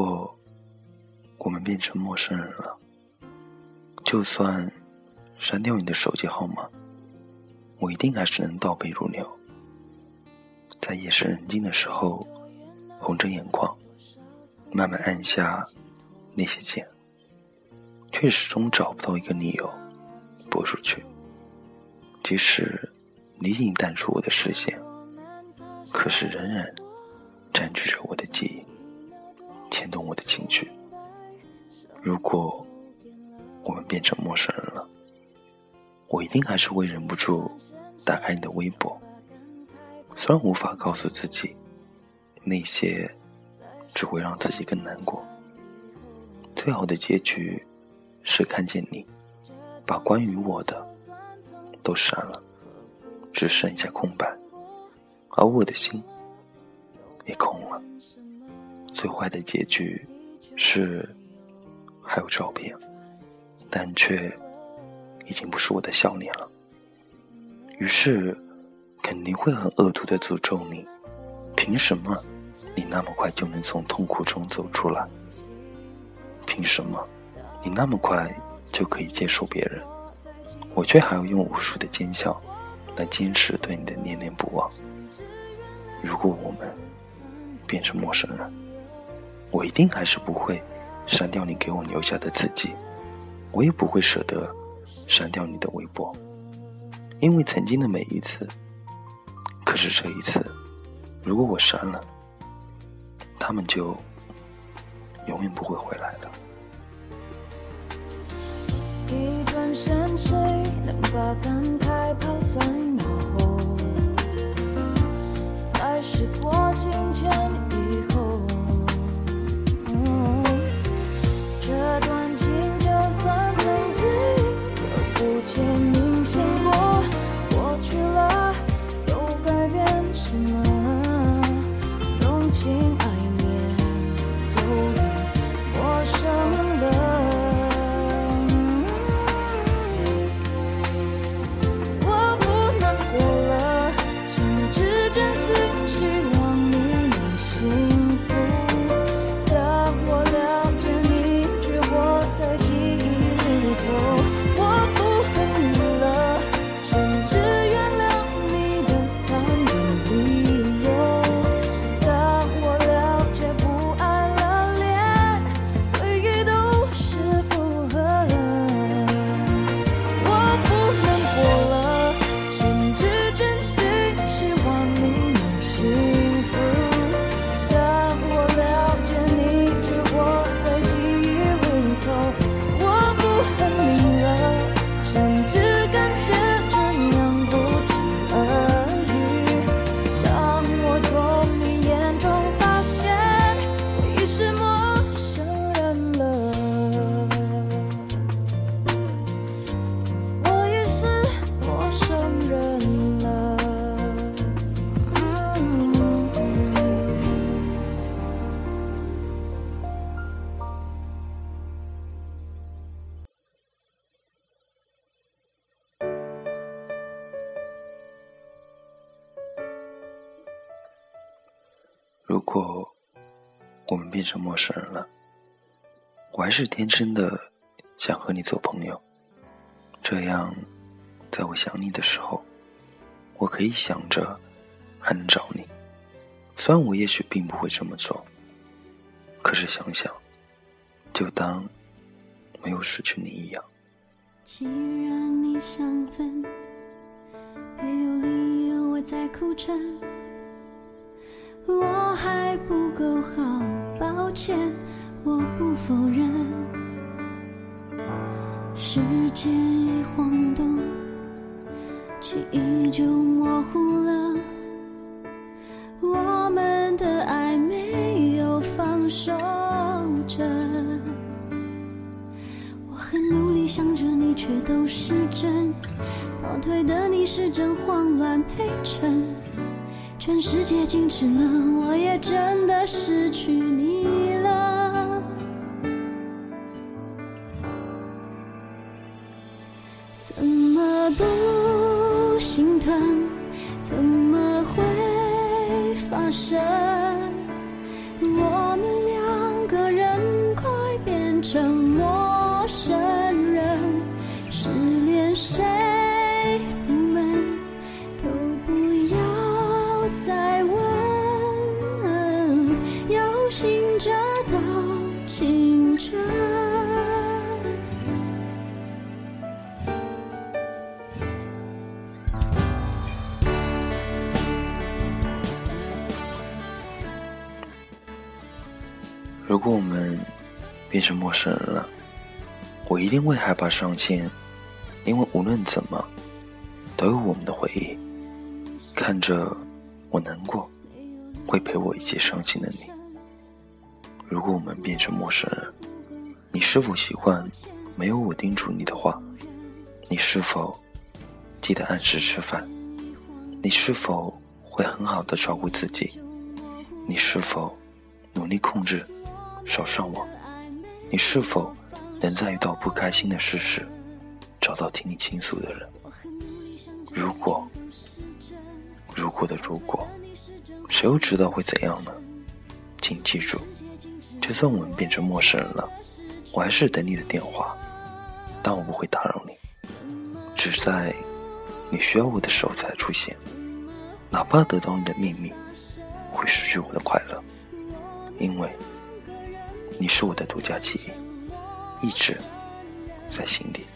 如果我们变成陌生人了，就算删掉你的手机号码，我一定还是能倒背如流，在夜深人静的时候，红着眼眶，慢慢按下那些键，却始终找不到一个理由拨出去。即使你已经淡出我的视线，可是仍然占据着我的记忆。如果我们变成陌生人了，我一定还是会忍不住打开你的微博。虽然无法告诉自己，那些只会让自己更难过。最好的结局是看见你把关于我的都删了，只剩下空白，而我的心也空了。最坏的结局是还有照片，但却已经不是我的笑脸了。于是肯定会很恶毒的诅咒你：凭什么你那么快就能从痛苦中走出来？凭什么你那么快就可以接受别人，我却还要用无数的奸笑来坚持对你的念念不忘？如果我们变成陌生人。我一定还是不会删掉你给我留下的字迹，我也不会舍得删掉你的微博，因为曾经的每一次，可是这一次，如果我删了，他们就永远不会回来了。一转身，谁能把感慨抛在脑后？在时过境迁以后。变成陌生人了，我还是天真的想和你做朋友，这样，在我想你的时候，我可以想着还能找你。虽然我也许并不会这么做，可是想想，就当没有失去你一样。既然你想分，没有理由我在哭着。我还不够好，抱歉，我不否认。时间一晃动，记忆就模糊了。我们的爱没有放手着。我很努力想着你，却都是真。倒退的你是真慌乱陪衬。全世界静止了，我也真的失去你。有心这道青春。如果我们变成陌生人了，我一定会害怕上线，因为无论怎么，都有我们的回忆。看着我难过，会陪我一起伤心的你。如果我们变成陌生人，你是否习惯没有我叮嘱你的话？你是否记得按时吃饭？你是否会很好的照顾自己？你是否努力控制？少上网，你是否能在遇到不开心的事时找到听你倾诉的人？如果，如果的如果，谁又知道会怎样呢？请记住，就算我们变成陌生人了，我还是等你的电话，但我不会打扰你，只在你需要我的时候才出现。哪怕得到你的秘密，会失去我的快乐，因为。你是我的独家记忆，一直在心底。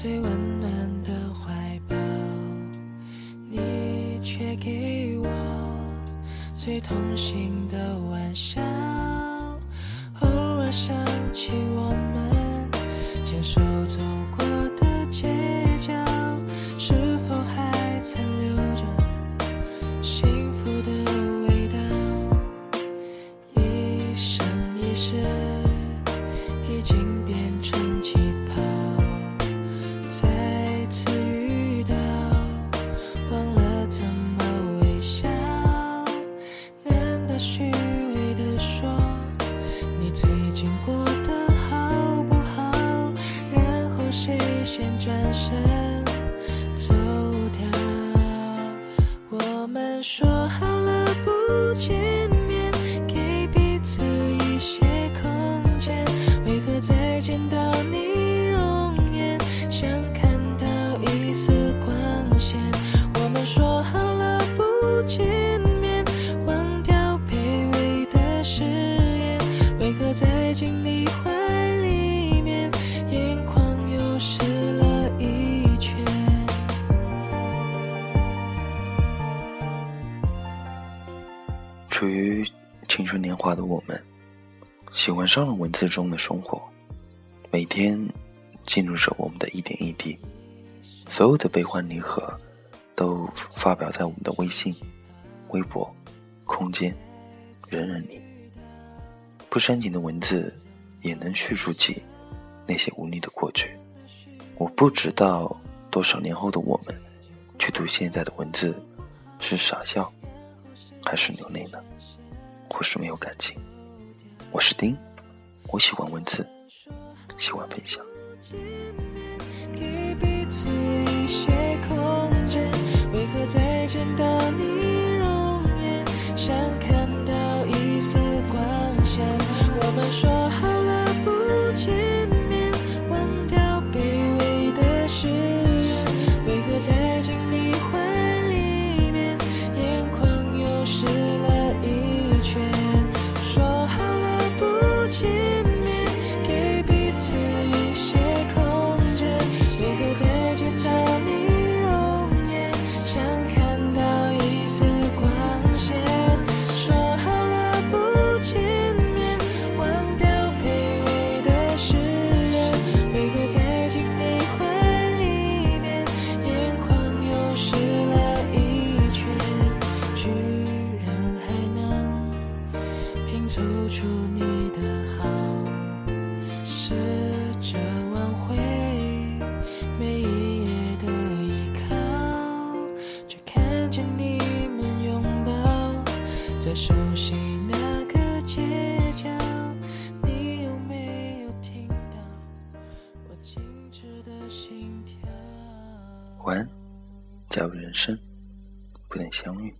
最温暖的怀抱，你却给我最痛心的玩笑。偶尔想起我们牵手走过的街角，是否还残说好了不见青春年华的我们，喜欢上了文字中的生活，每天记录着我们的一点一滴，所有的悲欢离合，都发表在我们的微信、微博、空间、人人里。不煽情的文字，也能叙述起那些无力的过去。我不知道多少年后的我们，去读现在的文字，是傻笑，还是流泪呢？或是没有感情？我是丁，我喜欢文字，喜欢分享。想看到一丝光线？我们说熟悉那个街角。你有没有听到我静止的心跳？晚安，假如人生不能相遇，